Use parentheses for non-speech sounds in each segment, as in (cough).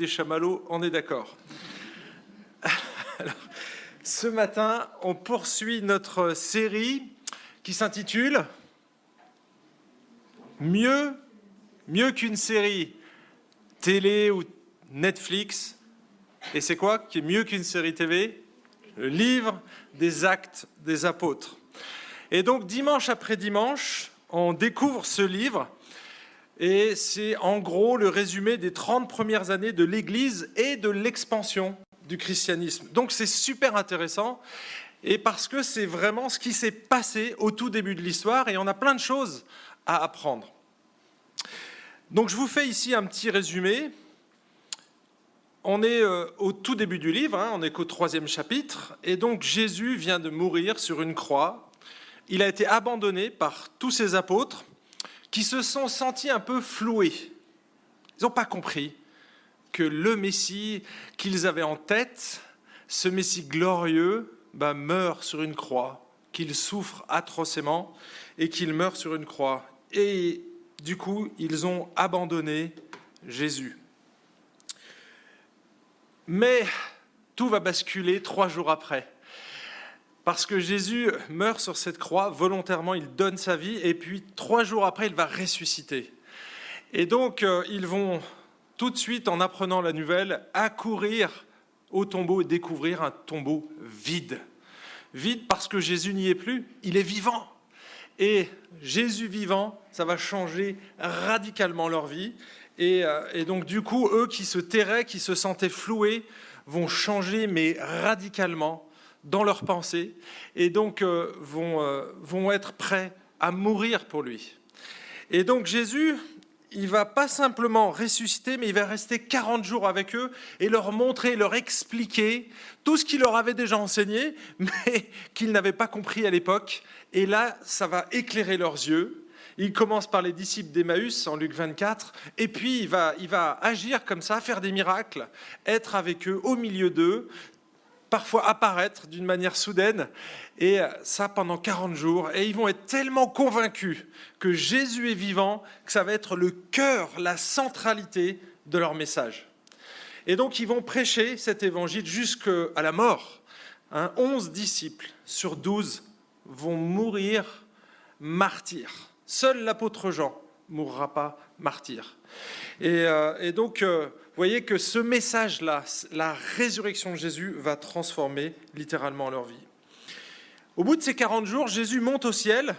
des chamallows, on est d'accord. (laughs) ce matin, on poursuit notre série qui s'intitule Mieux, mieux qu'une série télé ou Netflix. Et c'est quoi qui est mieux qu'une série TV Le livre des actes des apôtres. Et donc dimanche après dimanche, on découvre ce livre et c'est en gros le résumé des 30 premières années de l'Église et de l'expansion du christianisme. Donc c'est super intéressant et parce que c'est vraiment ce qui s'est passé au tout début de l'histoire et on a plein de choses à apprendre. Donc je vous fais ici un petit résumé. On est euh, au tout début du livre, hein, on est qu'au troisième chapitre, et donc Jésus vient de mourir sur une croix. Il a été abandonné par tous ses apôtres qui se sont sentis un peu floués. Ils n'ont pas compris que le Messie qu'ils avaient en tête, ce Messie glorieux, bah, meurt sur une croix, qu'il souffre atrocement et qu'il meurt sur une croix. Et du coup, ils ont abandonné Jésus. Mais tout va basculer trois jours après. Parce que Jésus meurt sur cette croix, volontairement, il donne sa vie, et puis trois jours après, il va ressusciter. Et donc, euh, ils vont tout de suite, en apprenant la nouvelle, accourir au tombeau et découvrir un tombeau vide. Vide parce que Jésus n'y est plus, il est vivant. Et Jésus vivant, ça va changer radicalement leur vie. Et, euh, et, donc du coup, eux qui se tairaient, qui se sentaient floués, vont changer, mais radicalement, dans leurs pensées, et donc euh, vont, euh, vont être prêts à mourir pour lui. Et donc Jésus, il va pas simplement ressusciter, mais il va rester 40 jours avec eux et leur montrer, leur expliquer tout ce qu'il leur avait déjà enseigné, (laughs) mais qu'ils n'avaient pas compris à l'époque. Et là, ça va éclairer leurs yeux. Il commence par les disciples d'Emmaüs en Luc 24, et puis il va, il va agir comme ça, faire des miracles, être avec eux, au milieu d'eux, parfois apparaître d'une manière soudaine, et ça pendant 40 jours. Et ils vont être tellement convaincus que Jésus est vivant que ça va être le cœur, la centralité de leur message. Et donc ils vont prêcher cet évangile jusqu'à la mort. Hein, 11 disciples sur 12 vont mourir martyrs. Seul l'apôtre Jean mourra pas martyr. Et, euh, donc, euh, voyez que ce message-là, la résurrection de Jésus, va transformer littéralement leur vie. Au bout de ces 40 jours, Jésus monte au ciel,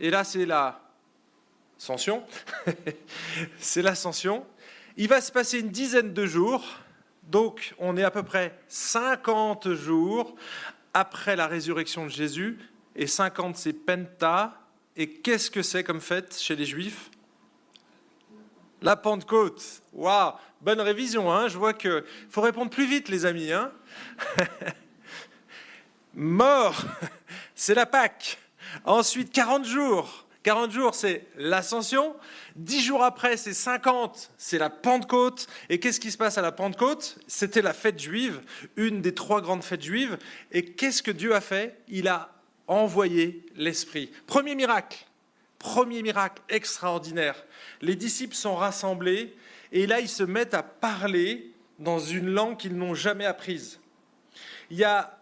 et là, c'est l'ascension. (laughs) c'est l'ascension. Il va se passer une dizaine de jours, donc on est à peu près 50 jours après la résurrection de Jésus, et 50 c'est Penta, et qu'est-ce que c'est comme fête chez les Juifs? La Pentecôte. Waouh Bonne révision, hein Je vois qu'il faut répondre plus vite, les amis. Hein (laughs) Mort, (laughs) c'est la Pâque. Ensuite, 40 jours. 40 jours, c'est l'ascension. 10 jours après, c'est 50, c'est la Pentecôte. Et qu'est-ce qui se passe à la Pentecôte? C'était la fête juive, une des trois grandes fêtes juives. Et qu'est-ce que Dieu a fait? Il a envoyer l'Esprit. Premier miracle, premier miracle extraordinaire. Les disciples sont rassemblés et là ils se mettent à parler dans une langue qu'ils n'ont jamais apprise. Il y a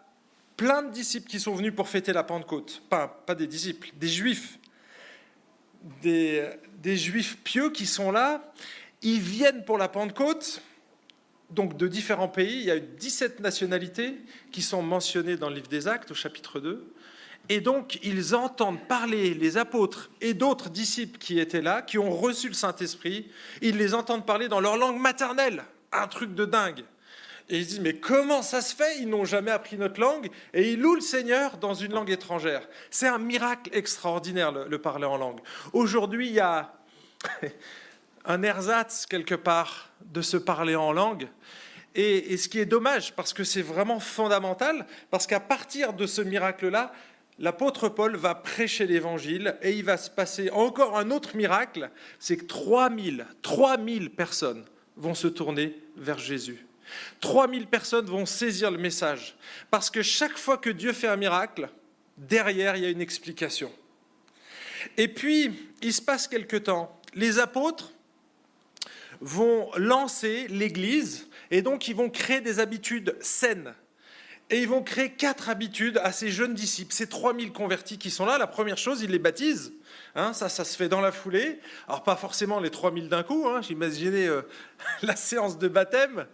plein de disciples qui sont venus pour fêter la Pentecôte, pas, des disciples, des juifs, des, des juifs pieux qui sont là. Ils viennent pour la Pentecôte, donc de différents pays. Il y a eu 17 nationalités qui sont mentionnées dans le livre des Actes au chapitre 2. Et donc, ils entendent parler les apôtres et d'autres disciples qui étaient là, qui ont reçu le Saint-Esprit, ils les entendent parler dans leur langue maternelle. Un truc de dingue. Et ils disent, mais comment ça se fait? Ils n'ont jamais appris notre langue et ils louent le Seigneur dans une langue étrangère. C'est un miracle extraordinaire, le, parler en langue. Aujourd'hui, il y a (laughs) un ersatz quelque part de se parler en langue. et ce qui est dommage, parce que c'est vraiment fondamental, parce qu'à partir de ce miracle-là, l'apôtre Paul va prêcher l'évangile et il va se passer encore un autre miracle, c'est que 3000, 3000 personnes vont se tourner vers Jésus. 3000 personnes vont saisir le message. Parce que chaque fois que Dieu fait un miracle, derrière, il y a une explication. Et puis, il se passe quelque temps. Les apôtres vont lancer l'Église et donc ils vont créer des habitudes saines. Et ils vont créer quatre habitudes à ces jeunes disciples, ces 3000 convertis qui sont là. La première chose, ils les baptisent. Hein, ça, ça se fait dans la foulée. Alors, pas forcément les 3000 d'un coup, hein, j'imaginais euh, (laughs) la séance de baptême.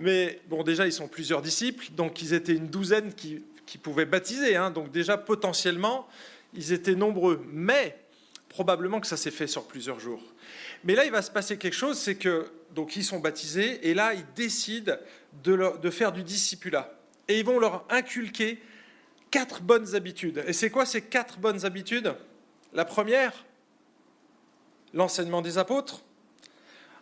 Mais bon, déjà, ils sont plusieurs disciples, donc ils étaient une douzaine qui, pouvaient baptiser. Hein. donc, déjà, potentiellement, ils étaient nombreux. Mais probablement que ça s'est fait sur plusieurs jours. Mais là, il va se passer quelque chose, c'est que donc ils sont baptisés et là, ils décident de, de faire du discipulat et ils vont leur inculquer quatre bonnes habitudes. Et c'est quoi ces quatre bonnes habitudes? La première, l'enseignement des apôtres.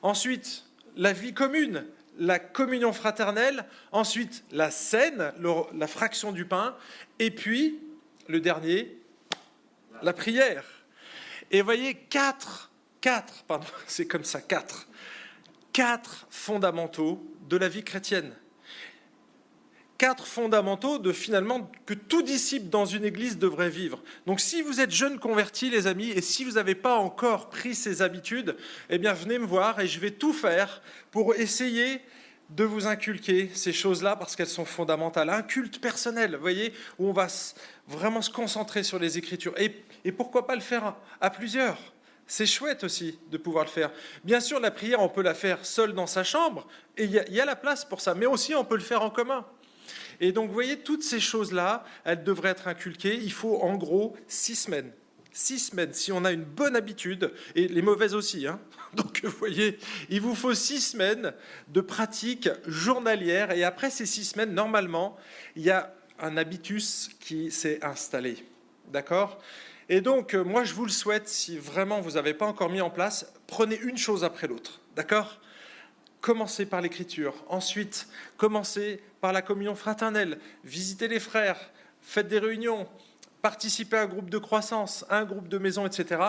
Ensuite, la vie commune, la communion fraternelle. Ensuite, la scène, la fraction du pain. Et puis, le dernier, la prière. Et voyez, quatre, quatre, pardon, (laughs) c'est comme ça, quatre, quatre fondamentaux de la vie chrétienne quatre fondamentaux de finalement que tout disciple dans une église devrait vivre. Donc si vous êtes jeune converti, les amis, et si vous n'avez pas encore pris ces habitudes, eh bien venez me voir et je vais tout faire pour essayer de vous inculquer ces choses-là parce qu'elles sont fondamentales. Un culte personnel, vous voyez, où on va vraiment se concentrer sur les Écritures. Et, pourquoi pas le faire à plusieurs? C'est chouette aussi de pouvoir le faire. Bien sûr, la prière, on peut la faire seul dans sa chambre, et il y, a la place pour ça, mais aussi on peut le faire en commun. Et donc, vous voyez, toutes ces choses-là, elles devraient être inculquées. Il faut en gros six semaines. Six semaines, si on a une bonne habitude, et les mauvaises aussi. Hein. (laughs) Donc, vous voyez, il vous faut six semaines de pratique journalière. Et après ces six semaines, normalement, il y a un habitus qui s'est installé. D'accord? Et donc, euh, moi, je vous le souhaite, si vraiment vous n'avez pas encore mis en place, prenez une chose après l'autre. D'accord? Commencez par l'écriture. Ensuite, commencez par la communion fraternelle. Visitez les frères, faites des réunions, participez à un groupe de croissance, un groupe de maison, etc.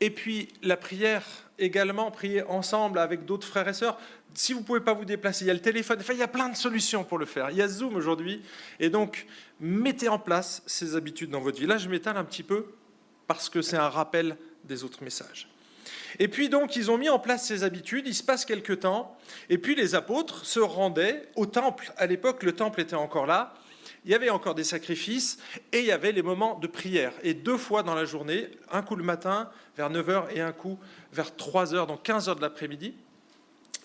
Et puis la prière également, prier ensemble avec d'autres frères et sœurs. Si vous ne pouvez pas vous déplacer, il y a le téléphone. Enfin, il y a plein de solutions pour le faire. Il y a Zoom aujourd'hui. Et donc, mettez en place ces habitudes dans votre vie. Là, je m'étale un petit peu parce que c'est un rappel des autres messages. Et puis donc, ils ont mis en place ces habitudes, il se passe quelque temps, et puis les apôtres se rendaient au temple. À l'époque, le temple était encore là, il y avait encore des sacrifices, et il y avait les moments de prière. Et deux fois dans la journée, un coup le matin, vers 9h, et un coup vers 3h, donc 15h de l'après-midi,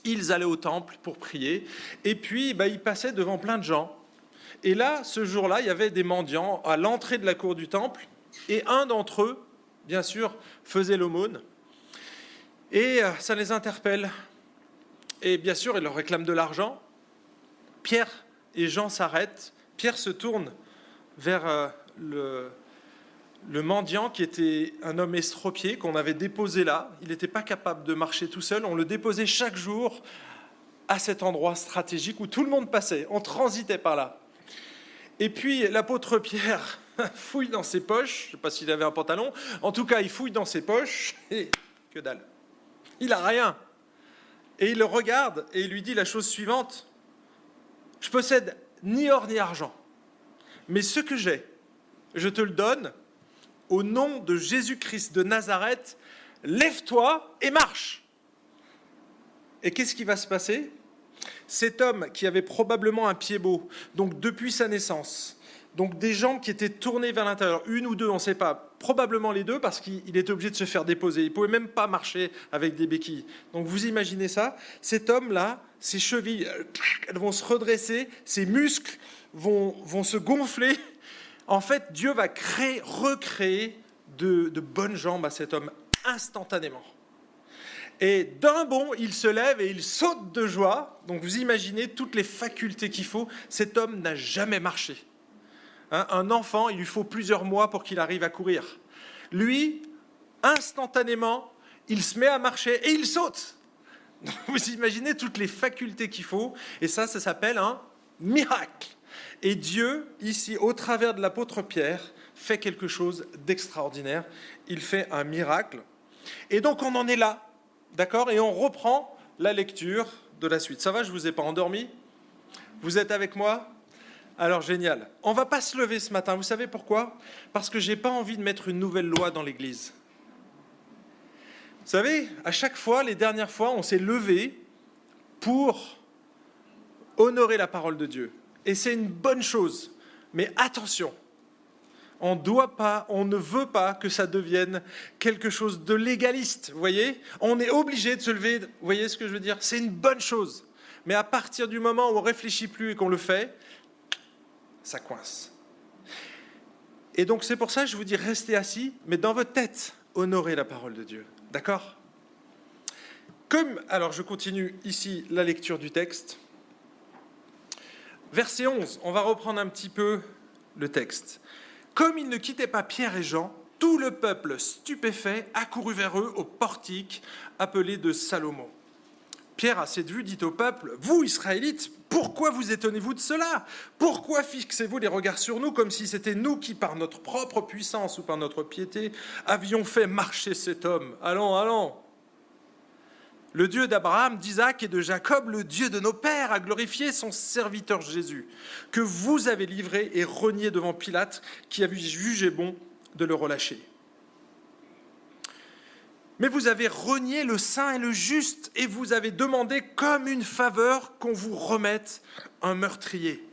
ils allaient au temple pour prier, et puis bah, ils passaient devant plein de gens. Et là, ce jour-là, il y avait des mendiants à l'entrée de la cour du temple, et un d'entre eux, bien sûr, faisait l'aumône. Et euh, ça les interpelle. Et bien sûr, ils leur réclament de l'argent. Pierre et Jean s'arrêtent. Pierre se tourne vers euh, le, le mendiant qui était un homme estropié qu'on avait déposé là. Il n'était pas capable de marcher tout seul. On le déposait chaque jour à cet endroit stratégique où tout le monde passait. On transitait par là. Et puis l'apôtre Pierre (laughs) fouille dans ses poches. Je ne sais pas s'il avait un pantalon. En tout cas, il fouille dans ses poches et que dalle. Il n'a rien. Et il le regarde et il lui dit la chose suivante. Je possède ni or ni argent, mais ce que j'ai, je te le donne au nom de Jésus-Christ de Nazareth. Lève-toi et marche. Et qu'est-ce qui va se passer? Cet homme qui avait probablement un pied beau, donc depuis sa naissance, donc des jambes qui étaient tournées vers l'intérieur, une ou deux, on ne sait pas, probablement les deux parce qu'il était obligé de se faire déposer. Il pouvait même pas marcher avec des béquilles. Donc vous imaginez ça, cet homme-là, ses chevilles, elles vont se redresser, ses muscles vont, vont se gonfler. En fait, Dieu va créer, recréer de, de bonnes jambes à cet homme instantanément. Et d'un bond, il se lève et il saute de joie. Donc vous imaginez toutes les facultés qu'il faut. Cet homme n'a jamais marché. Hein, un enfant, il lui faut plusieurs mois pour qu'il arrive à courir. Lui, instantanément, il se met à marcher et il saute. (laughs) Vous imaginez toutes les facultés qu'il faut, et ça, ça s'appelle un miracle. Et Dieu, ici, au travers de l'apôtre Pierre, fait quelque chose d'extraordinaire. Il fait un miracle. Et donc on en est là, d'accord? Et on reprend la lecture de la suite. Ça va, je ne vous ai pas endormi? Vous êtes avec moi? Alors génial. On va pas se lever ce matin. Vous savez pourquoi? Parce que j'ai pas envie de mettre une nouvelle loi dans l'Église. savez, à chaque fois, les dernières fois, on s'est levé pour honorer la parole de Dieu. Et c'est une bonne chose. Mais attention, on doit pas, on ne veut pas que ça devienne quelque chose de légaliste. Vous voyez? On est obligé de se lever. Vous voyez ce que je veux dire? C'est une bonne chose. Mais à partir du moment où on réfléchit plus et qu'on le fait, ça coince. Et donc c'est pour ça que je vous dis restez assis, mais dans votre tête, honorez la parole de Dieu. D'accord? Comme, alors je continue ici la lecture du texte. Verset 11, on va reprendre un petit peu le texte. Comme ils ne quittaient pas Pierre et Jean, tout le peuple stupéfait accourut vers eux au portique appelé de Salomon. Pierre, à cette vue, dit au peuple, Vous, Israélites, pourquoi vous étonnez-vous de cela? Pourquoi fixez-vous les regards sur nous comme si c'était nous qui, par notre propre puissance ou par notre piété, avions fait marcher cet homme? Allons, allons. Le Dieu d'Abraham, d'Isaac et de Jacob, le Dieu de nos pères, a glorifié son serviteur Jésus, que vous avez livré et renié devant Pilate, qui a jugé bon de le relâcher. Mais vous avez renié le saint et le juste, et vous avez demandé comme une faveur qu'on vous remette un meurtrier.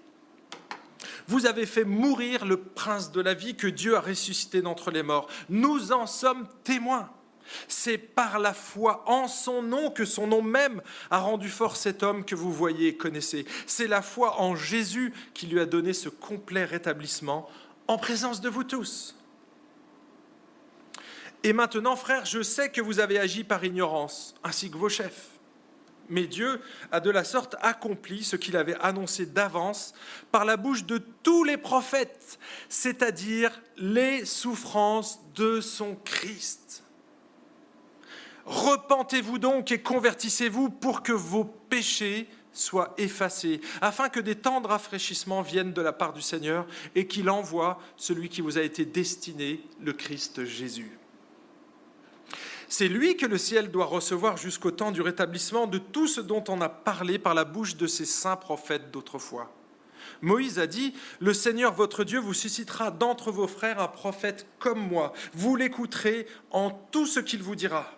Vous avez fait mourir le prince de la vie que Dieu a ressuscité d'entre les morts. Nous en sommes témoins. C'est par la foi en son nom que son nom même a rendu fort cet homme que vous voyez et connaissez. C'est la foi en Jésus qui lui a donné ce complet rétablissement en présence de vous tous. Et maintenant, frères, je sais que vous avez agi par ignorance, ainsi que vos chefs. Mais Dieu a de la sorte accompli ce qu'il avait annoncé d'avance par la bouche de tous les prophètes, c'est-à-dire les souffrances de son Christ. Repentez-vous donc et convertissez-vous pour que vos péchés soient effacés, afin que des temps de rafraîchissement viennent de la part du Seigneur et qu'il envoie celui qui vous a été destiné, le Christ Jésus. C'est lui que le ciel doit recevoir jusqu'au temps du rétablissement de tout ce dont on a parlé par la bouche de ses saints prophètes d'autrefois. Moïse a dit, Le Seigneur votre Dieu vous suscitera d'entre vos frères un prophète comme moi. Vous l'écouterez en tout ce qu'il vous dira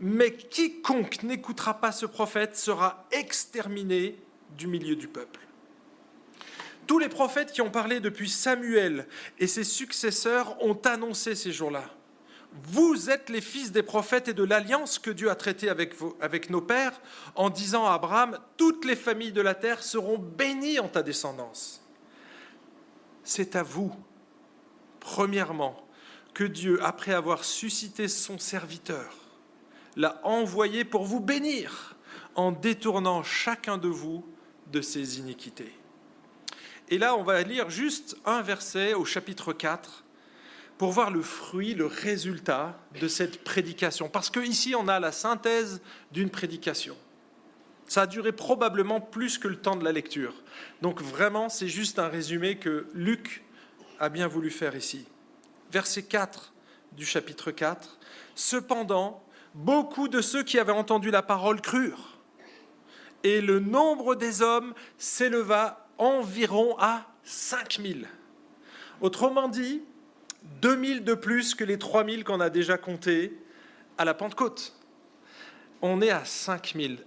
mais quiconque n'écoutera pas ce prophète sera exterminé du milieu du peuple. Tous les prophètes qui ont parlé depuis Samuel et ses successeurs ont annoncé ces jours-là. Vous êtes les fils des prophètes et de l'alliance que Dieu a traitée avec, avec nos pères en disant à Abraham, toutes les familles de la terre seront bénies en ta descendance. C'est à vous, premièrement, que Dieu, après avoir suscité son serviteur, l'a envoyé pour vous bénir en détournant chacun de vous de ses iniquités. Et là, on va lire juste un verset au chapitre 4 pour voir le fruit, le résultat de cette prédication. Parce qu'ici, on a la synthèse d'une prédication. Ça a duré probablement plus que le temps de la lecture. Donc vraiment, c'est juste un résumé que Luc a bien voulu faire ici. Verset 4 du chapitre 4. Cependant, beaucoup de ceux qui avaient entendu la parole crurent. Et le nombre des hommes s'éleva environ à 5000. Autrement dit, 2000 de plus que les 3000 qu'on a déjà comptés à la Pentecôte. On est à 5000.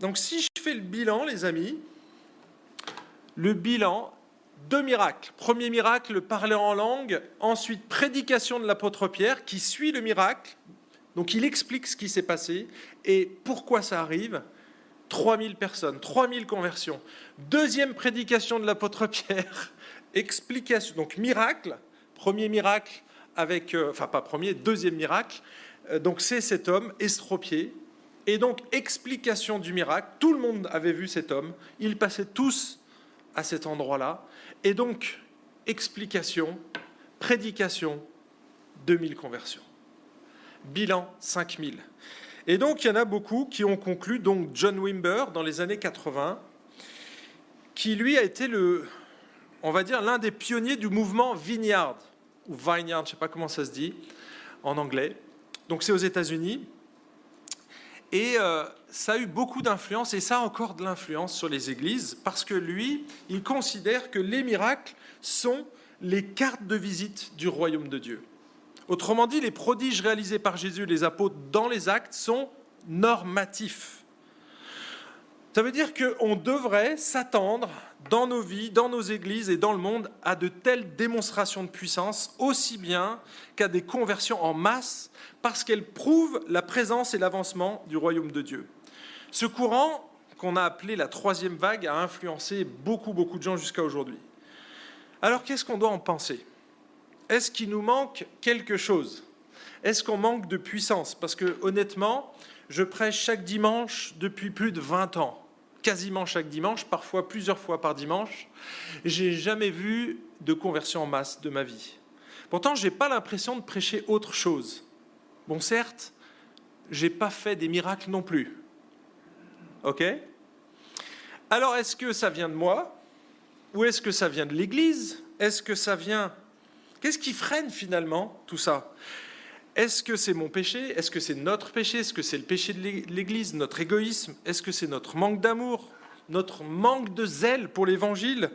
Donc si je fais le bilan, les amis, le bilan, deux miracles. Premier miracle, parler en langue. Ensuite, prédication de l'apôtre Pierre qui suit le miracle. Donc il explique ce qui s'est passé et pourquoi ça arrive? 3000 personnes, 3000 conversions. Deuxième prédication de l'apôtre Pierre, (laughs) explication, donc miracle, premier miracle avec, euh, enfin pas premier, deuxième miracle, euh, donc c'est cet homme estropié, et donc explication du miracle, tout le monde avait vu cet homme, ils passaient tous à cet endroit-là, et donc explication, prédication, 2000 conversions. Bilan 5000. Et donc, il y en a beaucoup qui ont conclu, donc John Wimber, dans les années 80, qui lui a été le, on va dire, l'un des pionniers du mouvement Vineyard, ou Vineyard, je ne sais pas comment ça se dit en anglais. Donc, c'est aux États-Unis. Et euh, ça a eu beaucoup d'influence, et ça a encore de l'influence sur les églises, parce que lui, il considère que les miracles sont les cartes de visite du royaume de Dieu. Autrement dit, les prodiges réalisés par Jésus les apôtres dans les actes sont normatifs. Ça veut dire qu'on devrait s'attendre dans nos vies, dans nos églises et dans le monde à de telles démonstrations de puissance, aussi bien qu'à des conversions en masse, parce qu'elles prouvent la présence et l'avancement du royaume de Dieu. Ce courant, qu'on a appelé la troisième vague, a influencé beaucoup, beaucoup de gens jusqu'à aujourd'hui. Alors qu'est-ce qu'on doit en penser? Est-ce qu'il nous manque quelque chose? Est-ce qu'on manque de puissance? Parce que honnêtement, je prêche chaque dimanche depuis plus de 20 ans, quasiment chaque dimanche, parfois plusieurs fois par dimanche. J'ai jamais vu de conversion en masse de ma vie. Pourtant, je n'ai pas l'impression de prêcher autre chose. Bon, certes, j'ai pas fait des miracles non plus. OK? Alors, est-ce que ça vient de moi? Ou est-ce que ça vient de l'Église? Est-ce que ça vient... Qu'est-ce qui freine finalement tout ça? Est-ce que c'est mon péché? Est-ce que c'est notre péché? Est-ce que c'est le péché de l'Église Notre égoïsme? Est-ce que c'est notre manque d'amour Notre manque de zèle pour l'Évangile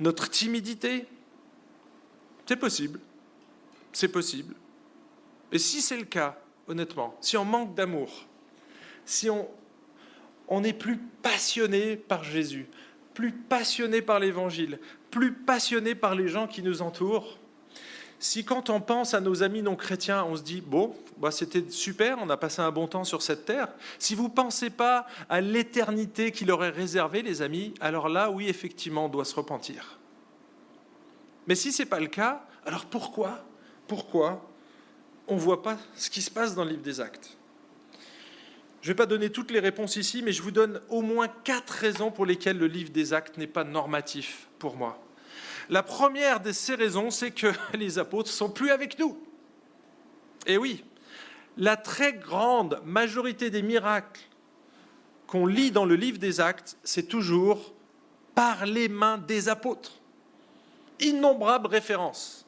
Notre timidité? C'est possible. C'est possible. Et si c'est le cas, honnêtement, si on manque d'amour, si on, on est plus passionné par Jésus, plus passionné par l'Évangile, plus passionné par les gens qui nous entourent, si quand on pense à nos amis non chrétiens, on se dit, bon, bah c'était super, on a passé un bon temps sur cette terre, si vous ne pensez pas à l'éternité qu'il aurait réservée, les amis, alors là, oui, effectivement, on doit se repentir. Mais si ce n'est pas le cas, alors pourquoi Pourquoi on ne voit pas ce qui se passe dans le livre des actes? Je ne vais pas donner toutes les réponses ici, mais je vous donne au moins quatre raisons pour lesquelles le livre des actes n'est pas normatif pour moi. La première de ces raisons, c'est que (laughs) les apôtres sont plus avec nous. Et oui, la très grande majorité des miracles qu'on lit dans le livre des actes, c'est toujours par les mains des apôtres. Innombrables références.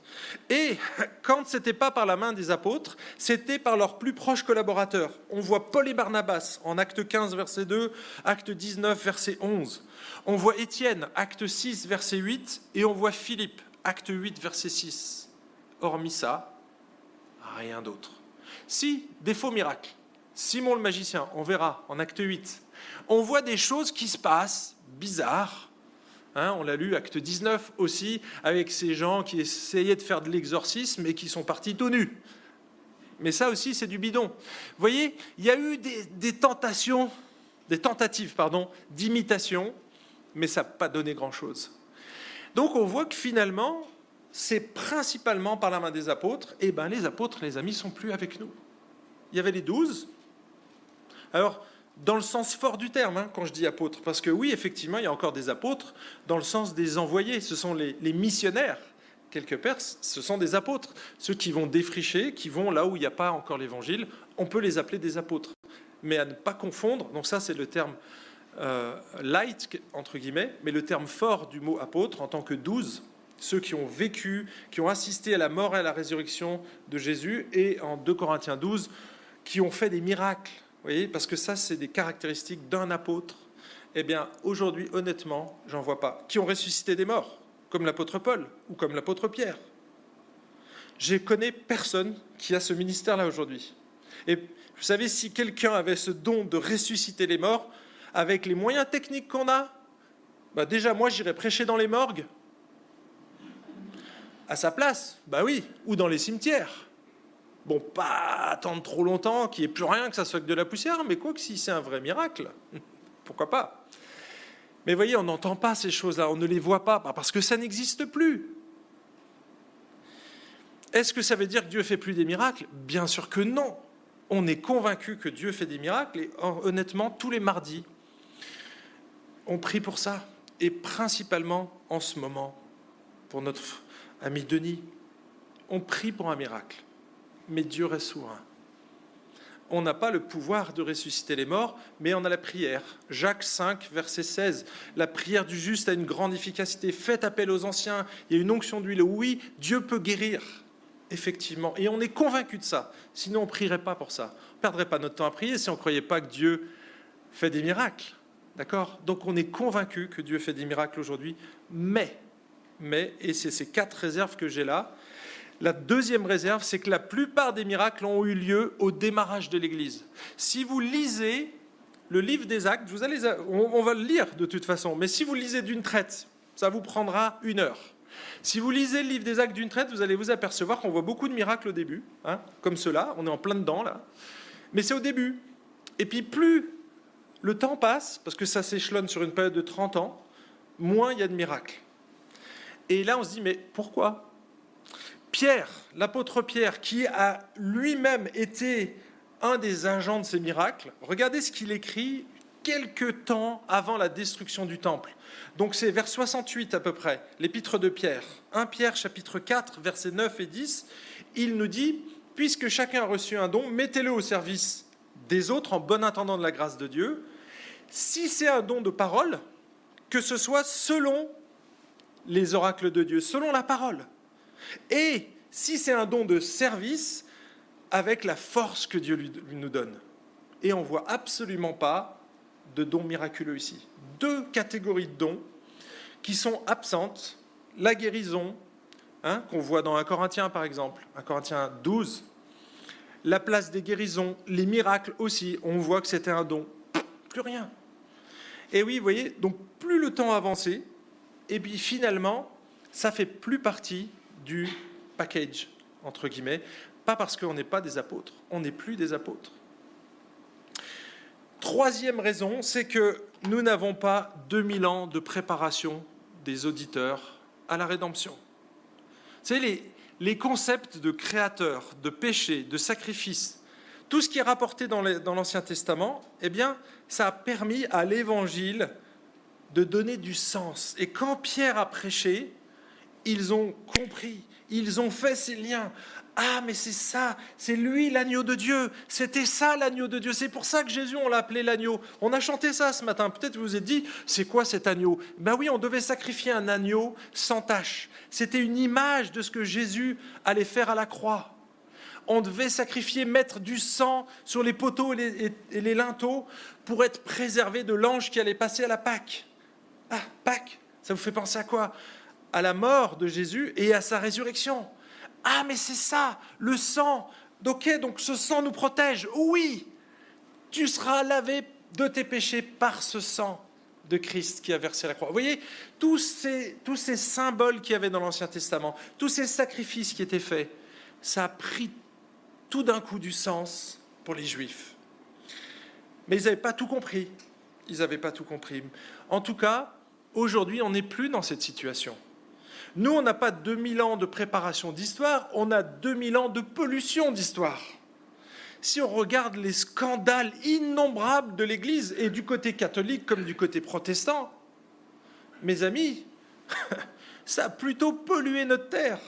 Et quand ce n'était pas par la main des apôtres, c'était par leurs plus proches collaborateurs. On voit Paul et Barnabas en acte 15, verset 2, acte 19, verset 11. On voit Étienne, acte 6, verset 8, et on voit Philippe, acte 8, verset 6. Hormis ça, rien d'autre. Si, des faux miracles. Simon le magicien, on verra en acte 8. On voit des choses qui se passent bizarres, Hein, on l'a lu, acte 19 aussi, avec ces gens qui essayaient de faire de l'exorcisme et qui sont partis tout nus. Mais ça aussi, c'est du bidon. Vous voyez, il y a eu des, tentations, des tentatives, pardon, d'imitation, mais ça n'a pas donné grand-chose. Donc on voit que finalement, c'est principalement par la main des apôtres. Et eh bien les apôtres, les amis, sont plus avec nous. Il y avait les douze. Alors, dans le sens fort du terme, hein, quand je dis apôtre. Parce que oui, effectivement, il y a encore des apôtres dans le sens des envoyés. Ce sont les, missionnaires, quelque part, ce sont des apôtres. Ceux qui vont défricher, qui vont là où il n'y a pas encore l'évangile, on peut les appeler des apôtres. Mais à ne pas confondre, donc ça c'est le terme euh, light, entre guillemets, mais le terme fort du mot apôtre en tant que douze, ceux qui ont vécu, qui ont assisté à la mort et à la résurrection de Jésus, et en 2 Corinthiens 12, qui ont fait des miracles voyez, parce que ça, c'est des caractéristiques d'un apôtre. Eh bien, aujourd'hui, honnêtement, j'en vois pas. Qui ont ressuscité des morts, comme l'apôtre Paul ou comme l'apôtre Pierre. Je connais personne qui a ce ministère-là aujourd'hui. Et vous savez, si quelqu'un avait ce don de ressusciter les morts, avec les moyens techniques qu'on a, bah déjà, moi, j'irais prêcher dans les morgues. À sa place, bah oui, ou dans les cimetières. Bon, pas attendre trop longtemps, qu'il n'y ait plus rien, que ça soit de la poussière, mais quoi que si c'est un vrai miracle, (laughs) pourquoi pas Mais voyez, on n'entend pas ces choses-là, on ne les voit pas, parce que ça n'existe plus. Est-ce que ça veut dire que Dieu fait plus des miracles? Bien sûr que non. On est convaincu que Dieu fait des miracles, et honnêtement, tous les mardis, on prie pour ça, et principalement en ce moment, pour notre ami Denis, on prie pour un miracle mais Dieu reste souverain. On n'a pas le pouvoir de ressusciter les morts, mais on a la prière. Jacques 5, verset 16. La prière du juste a une grande efficacité. Faites appel aux anciens. Il y a une onction d'huile. Oui, Dieu peut guérir, effectivement. Et on est convaincu de ça. Sinon, on ne prierait pas pour ça. On ne perdrait pas notre temps à prier si on ne croyait pas que Dieu fait des miracles. D'accord? Donc on est convaincu que Dieu fait des miracles aujourd'hui. Mais, mais, et c'est ces quatre réserves que j'ai là, La deuxième réserve, c'est que la plupart des miracles ont eu lieu au démarrage de l'Église. Si vous lisez le livre des actes, vous allez, on, va le lire de toute façon, mais si vous lisez d'une traite, ça vous prendra une heure. Si vous lisez le livre des actes d'une traite, vous allez vous apercevoir qu'on voit beaucoup de miracles au début, hein, comme cela, on est en plein dedans là. Mais c'est au début. Et puis plus le temps passe, parce que ça s'échelonne sur une période de 30 ans, moins il y a de miracles. Et là, on se dit, mais pourquoi Pierre, l'apôtre Pierre, qui a lui-même été un des agents de ces miracles, regardez ce qu'il écrit quelque temps avant la destruction du temple. Donc c'est vers 68 à peu près, l'épître de Pierre. 1 Pierre chapitre 4, versets 9 et 10, il nous dit, puisque chacun a reçu un don, mettez-le au service des autres en bon intendant de la grâce de Dieu. Si c'est un don de parole, que ce soit selon les oracles de Dieu, selon la parole. Et si c'est un don de service, avec la force que Dieu lui, nous donne. Et on voit absolument pas de dons miraculeux ici. Deux catégories de dons qui sont absentes, la guérison, hein, qu'on voit dans un Corinthien par exemple, un Corinthien 12, la place des guérisons, les miracles aussi, on voit que c'était un don. Plus rien. Et oui, vous voyez, donc plus le temps avançait, et puis finalement, ça fait plus partie du package, entre guillemets, pas parce qu'on n'est pas des apôtres, on n'est plus des apôtres. Troisième raison, c'est que nous n'avons pas 2000 ans de préparation des auditeurs à la rédemption. Savez, les, les concepts de créateur, de péché, de sacrifice, tout ce qui est rapporté dans l'Ancien Testament, eh bien, ça a permis à l'Évangile de donner du sens. Et quand Pierre a prêché, ils ont compris, ils ont fait ces liens. Ah, mais c'est ça, c'est lui l'agneau de Dieu. C'était ça l'agneau de Dieu. C'est pour ça que Jésus, on l'appelait l'agneau. On a chanté ça ce matin. Peut-être vous vous êtes dit, c'est quoi cet agneau? Ben oui, on devait sacrifier un agneau sans tache. C'était une image de ce que Jésus allait faire à la croix. On devait sacrifier, mettre du sang sur les poteaux et les, et les linteaux pour être préservé de l'ange qui allait passer à la Pâque. Ah, Pâques, ça vous fait penser à quoi? À la mort de Jésus et à sa résurrection. Ah, mais c'est ça, le sang. Ok, donc ce sang nous protège. Oui, tu seras lavé de tes péchés par ce sang de Christ qui a versé la croix. Vous voyez, tous ces, tous ces symboles qu'il y avait dans l'Ancien Testament, tous ces sacrifices qui étaient faits, ça a pris tout d'un coup du sens pour les Juifs. Mais ils n'avaient pas tout compris. Ils n'avaient pas tout compris. En tout cas, aujourd'hui, on n'est plus dans cette situation. Nous, on n'a pas 2000 ans de préparation d'histoire, on a 2000 ans de pollution d'histoire. Si on regarde les scandales innombrables de l'Église, et du côté catholique comme du côté protestant, mes amis, (laughs) ça a plutôt pollué notre terre.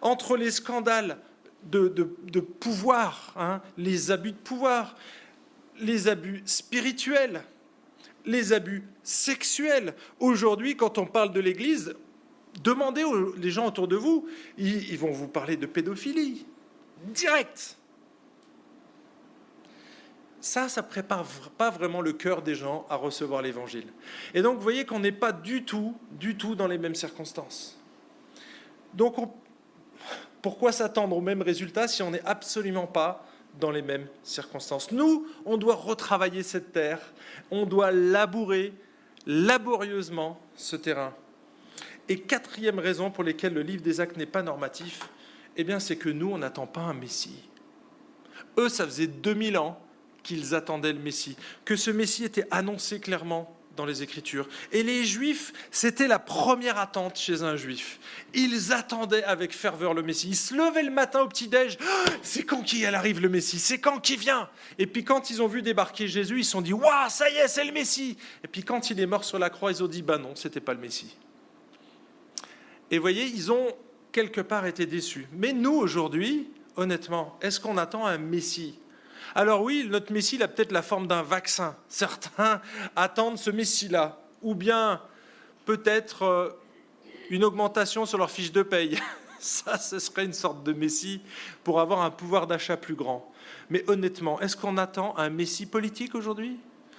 Entre les scandales de, pouvoir, hein, les abus de pouvoir, les abus spirituels, les abus sexuels. Aujourd'hui, quand on parle de l'Église, Demandez aux gens autour de vous, ils, vont vous parler de pédophilie, direct. Ça, ça prépare pas vraiment le cœur des gens à recevoir l'Évangile. Et donc, vous voyez qu'on n'est pas du tout, du tout dans les mêmes circonstances. Donc, pourquoi s'attendre au même résultat si on n'est absolument pas dans les mêmes circonstances? Nous, on doit retravailler cette terre, on doit labourer laborieusement ce terrain. Et quatrième raison pour laquelle le livre des actes n'est pas normatif, eh bien, c'est que nous, on n'attend pas un Messie. Eux, ça faisait 2000 ans qu'ils attendaient le Messie, que ce Messie était annoncé clairement dans les Écritures. Et les Juifs, c'était la première attente chez un Juif. Ils attendaient avec ferveur le Messie. Ils se levaient le matin au petit-déj. Ah, c'est quand qui arrive le Messie? C'est quand qui vient? Et puis quand ils ont vu débarquer Jésus, ils se sont dit Waouh, ça y est, c'est le Messie Et puis quand il est mort sur la croix, ils ont dit Bah non, c'était pas le Messie. Et vous voyez, ils ont quelque part été déçus. Mais nous, aujourd'hui, honnêtement, est-ce qu'on attend un Messie? Alors oui, notre Messie a peut-être la forme d'un vaccin. Certains (laughs) attendent ce Messie-là. Ou bien peut-être euh, une augmentation sur leur fiche de paye. (laughs) Ça, ce serait une sorte de Messie pour avoir un pouvoir d'achat plus grand. Mais honnêtement, est-ce qu'on attend un Messie politique aujourd'hui?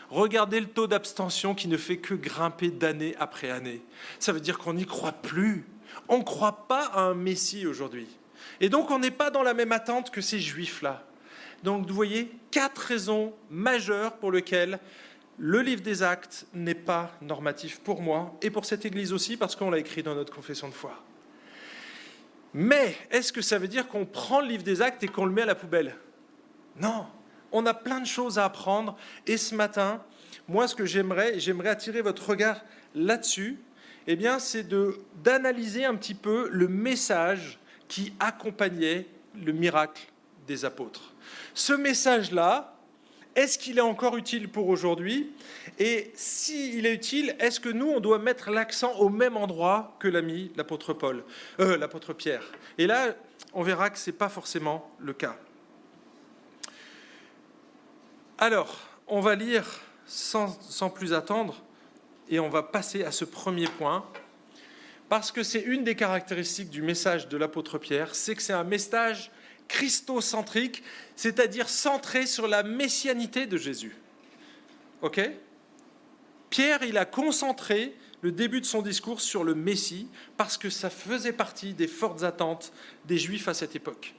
Regardez le taux d'abstention qui ne fait que grimper d'année après année. Ça veut dire qu'on n'y croit plus On ne croit pas à un Messie aujourd'hui. Et donc on n'est pas dans la même attente que ces juifs-là. Donc vous voyez, quatre raisons majeures pour lesquelles le livre des actes n'est pas normatif pour moi et pour cette Église aussi parce qu'on l'a écrit dans notre confession de foi. Mais est-ce que ça veut dire qu'on prend le livre des actes et qu'on le met à la poubelle? Non, on a plein de choses à apprendre et ce matin, moi ce que j'aimerais, j'aimerais attirer votre regard là-dessus, eh bien c'est d'analyser un petit peu le message qui accompagnait le miracle des apôtres. Ce message-là, est-ce qu'il est encore utile pour aujourd'hui? Et s'il est utile, est-ce que nous, on doit mettre l'accent au même endroit que l'ami, l'apôtre Paul, euh, l'apôtre Pierre? Et là, on verra que ce n'est pas forcément le cas. Alors, on va lire sans, sans plus attendre et on va passer à ce premier point parce que c'est une des caractéristiques du message de l'apôtre Pierre, c'est que c'est un message christocentrique, c'est-à-dire centré sur la messianité de Jésus. OK? Pierre, il a concentré le début de son discours sur le Messie parce que ça faisait partie des fortes attentes des Juifs à cette époque.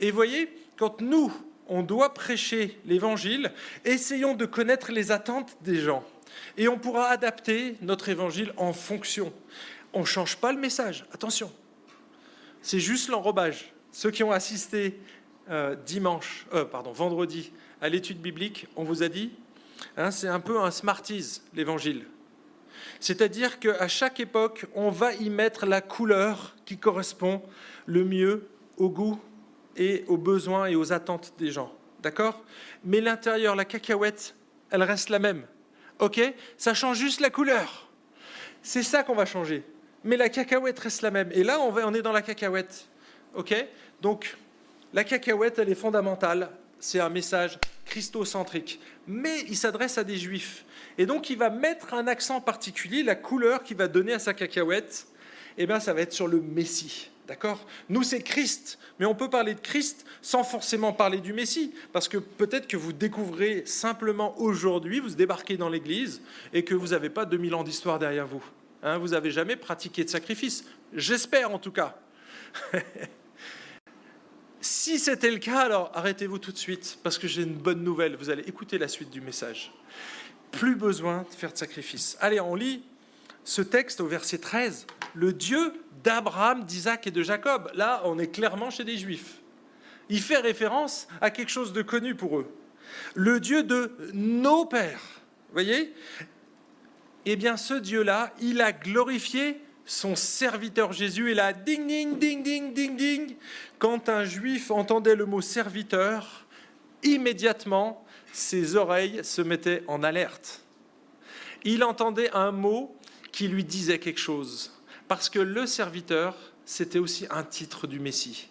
Et voyez, quand nous, on doit prêcher l'Évangile, essayons de connaître les attentes des gens. Et on pourra adapter notre Évangile en fonction. On ne change pas le message, attention. C'est juste l'enrobage. Ceux qui ont assisté euh, dimanche, euh, pardon, vendredi à l'étude biblique, on vous a dit, hein, c'est un peu un smarties, l'évangile. C'est-à-dire qu'à chaque époque, on va y mettre la couleur qui correspond le mieux au goût et aux besoins et aux attentes des gens. D'accord? Mais l'intérieur, la cacahuète, elle reste la même. OK? Ça change juste la couleur. C'est ça qu'on va changer. Mais la cacahuète reste la même. Et là, on, va, est dans la cacahuète. OK? Donc, la cacahuète, elle est fondamentale. C'est un message christocentrique. Mais il s'adresse à des juifs. Et donc, il va mettre un accent particulier, la couleur qu'il va donner à sa cacahuète, eh bien, ça va être sur le Messie. D'accord? Nous, c'est Christ. Mais on peut parler de Christ sans forcément parler du Messie. Parce que peut-être que vous découvrez simplement aujourd'hui, vous débarquez dans l'Église et que vous n'avez pas 2000 ans d'histoire derrière vous. Hein, vous n'avez jamais pratiqué de sacrifice. J'espère en tout cas. (laughs) Si c'était le cas, alors arrêtez-vous tout de suite, parce que j'ai une bonne nouvelle. Vous allez écouter la suite du message. Plus besoin de faire de sacrifice. Allez, on lit ce texte au verset 13. Le Dieu d'Abraham, d'Isaac et de Jacob. Là, on est clairement chez des Juifs. Il fait référence à quelque chose de connu pour eux. Le Dieu de nos pères. Voyez? Eh bien, ce Dieu-là, il a glorifié son serviteur Jésus, et là, ding, ding, ding, ding, ding, ding, quand un juif entendait le mot serviteur, immédiatement, ses oreilles se mettaient en alerte. Il entendait un mot qui lui disait quelque chose, parce que le serviteur, c'était aussi un titre du Messie.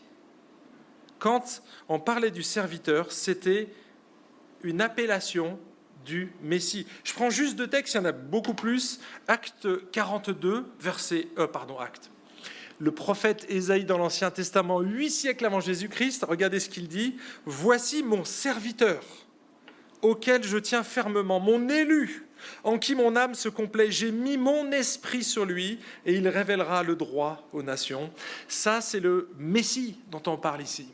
Quand on parlait du serviteur, c'était une appellation du Messie. Je prends juste deux textes, il y en a beaucoup plus. Acte 42, verset... Euh, pardon, acte. Le prophète Ésaïe dans l'Ancien Testament, huit siècles avant Jésus-Christ, regardez ce qu'il dit. Voici mon serviteur, auquel je tiens fermement, mon élu, en qui mon âme se complaît. J'ai mis mon esprit sur lui et il révélera le droit aux nations. Ça, c'est le Messie dont on parle ici.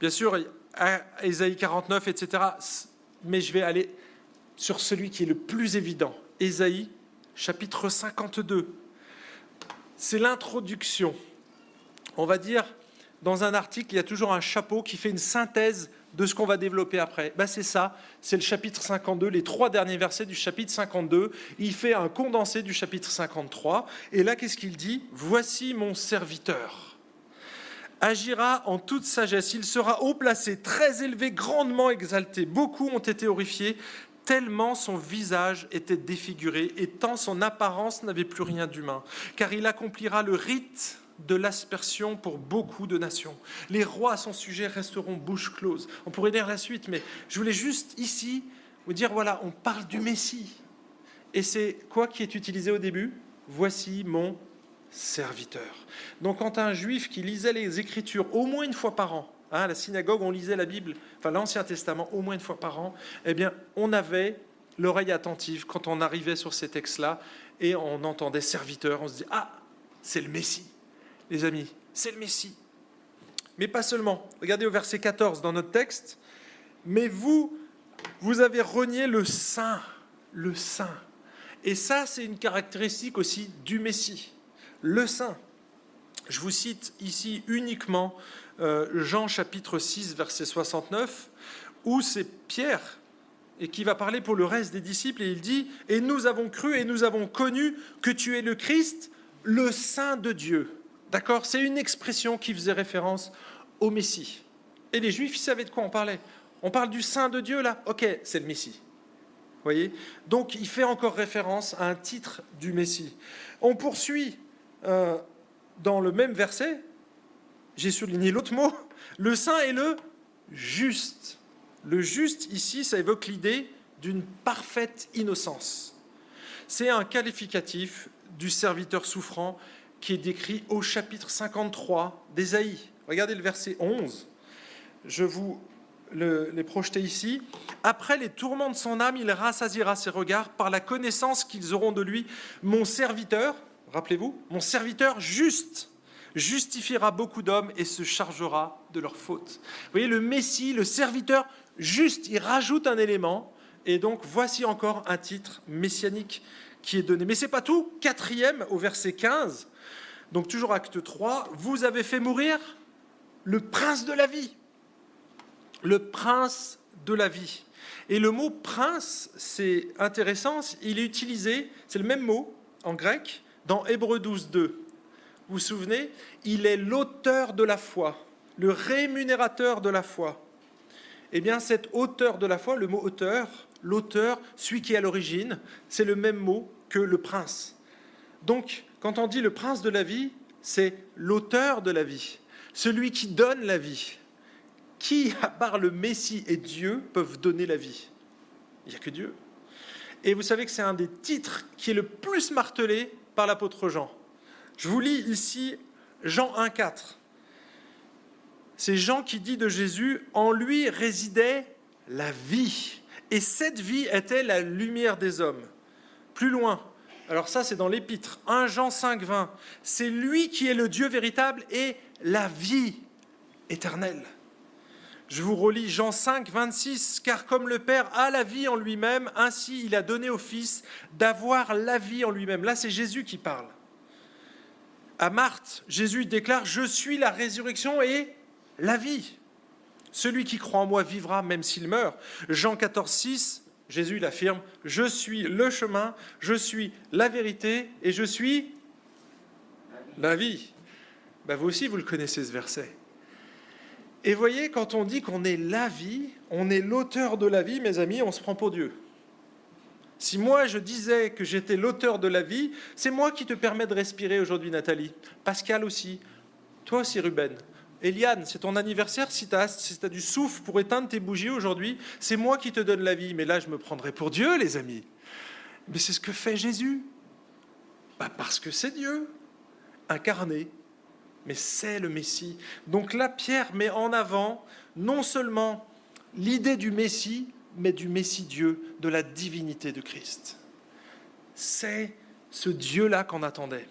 Bien sûr, Ésaïe 49, etc mais je vais aller sur celui qui est le plus évident, Ésaïe, chapitre 52. C'est l'introduction. On va dire, dans un article, il y a toujours un chapeau qui fait une synthèse de ce qu'on va développer après. Ben c'est ça, c'est le chapitre 52, les trois derniers versets du chapitre 52. Il fait un condensé du chapitre 53. Et là, qu'est-ce qu'il dit? Voici mon serviteur agira en toute sagesse. Il sera haut placé, très élevé, grandement exalté. Beaucoup ont été horrifiés, tellement son visage était défiguré et tant son apparence n'avait plus rien d'humain. Car il accomplira le rite de l'aspersion pour beaucoup de nations. Les rois à son sujet resteront bouche close. On pourrait lire la suite, mais je voulais juste ici vous dire, voilà, on parle du Messie. Et c'est quoi qui est utilisé au début? Voici mon serviteur. Donc quand un juif qui lisait les Écritures au moins une fois par an, hein, à la synagogue, on lisait la Bible, enfin l'Ancien Testament au moins une fois par an, eh bien, on avait l'oreille attentive quand on arrivait sur ces textes-là et on entendait serviteur, on se dit ah c'est le Messie, les amis, c'est le Messie. Mais pas seulement. Regardez au verset 14 dans notre texte. Mais vous, vous avez renié le Saint, le Saint. Et ça, c'est une caractéristique aussi du Messie, le Saint. Je vous cite ici uniquement euh, Jean chapitre 6, verset 69, où c'est Pierre et qui va parler pour le reste des disciples, et il dit, Et nous avons cru et nous avons connu que tu es le Christ, le Saint de Dieu. D'accord C'est une expression qui faisait référence au Messie. Et les Juifs, ils savaient de quoi on parlait. On parle du Saint de Dieu là Ok, c'est le Messie. Voyez? Donc il fait encore référence à un titre du Messie. On poursuit euh, dans le même verset, j'ai souligné l'autre mot, le Saint est le juste. Le juste ici, ça évoque l'idée d'une parfaite innocence. C'est un qualificatif du serviteur souffrant qui est décrit au chapitre 53 d'Ésaïe. Regardez le verset 11. Je vous l'ai projeté ici. Après les tourments de son âme, il rassasiera ses regards par la connaissance qu'ils auront de lui. Mon serviteur, rappelez-vous, mon serviteur juste justifiera beaucoup d'hommes et se chargera de leurs fautes. Vous voyez, le Messie, le serviteur juste, il rajoute un élément, et donc voici encore un titre messianique qui est donné. Mais ce n'est pas tout. Quatrième, au verset 15, donc toujours acte 3, vous avez fait mourir le prince de la vie. Le prince de la vie. Et le mot prince, c'est intéressant, il est utilisé, c'est le même mot en grec, dans Hébreu 12, 2. Vous vous souvenez? Il est l'auteur de la foi, le rémunérateur de la foi. Eh bien, cet auteur de la foi, le mot auteur, l'auteur, celui qui est à l'origine, c'est le même mot que le prince. Donc, quand on dit le prince de la vie, c'est l'auteur de la vie, celui qui donne la vie. Qui, à part le Messie et Dieu, peuvent donner la vie? Il n'y a que Dieu. Et vous savez que c'est un des titres qui est le plus martelé par l'apôtre Jean. Je vous lis ici Jean 1,4 c'est Jean qui dit de Jésus, en lui résidait la vie. Et cette vie était la lumière des hommes. Plus loin, alors ça c'est dans l'épître, 1 Jean 5, 20, c'est lui qui est le Dieu véritable et la vie éternelle. Je vous relis Jean 5, 26, car comme le Père a la vie en lui-même, ainsi il a donné au Fils d'avoir la vie en lui-même. Là c'est Jésus qui parle. À Marthe, Jésus déclare, je suis la résurrection et la vie. Celui qui croit en moi vivra même s'il meurt. Jean 14, 6, Jésus l'affirme, je suis le chemin, je suis la vérité et je suis la vie. Ben vous aussi, vous le connaissez ce verset. Et voyez, quand on dit qu'on est la vie, on est l'auteur de la vie, mes amis, on se prend pour Dieu. Si moi je disais que j'étais l'auteur de la vie, c'est moi qui te permets de respirer aujourd'hui, Nathalie. Pascal aussi. Toi aussi, Ruben. Eliane, c'est ton anniversaire, si tu as, du souffle pour éteindre tes bougies aujourd'hui, c'est moi qui te donne la vie. Mais là, je me prendrai pour Dieu, les amis. Mais c'est ce que fait Jésus. Bah, parce que c'est Dieu, incarné. Mais c'est le Messie. Donc là, Pierre met en avant non seulement l'idée du Messie, mais du Messie Dieu, de la divinité de Christ. C'est ce Dieu-là qu'on attendait.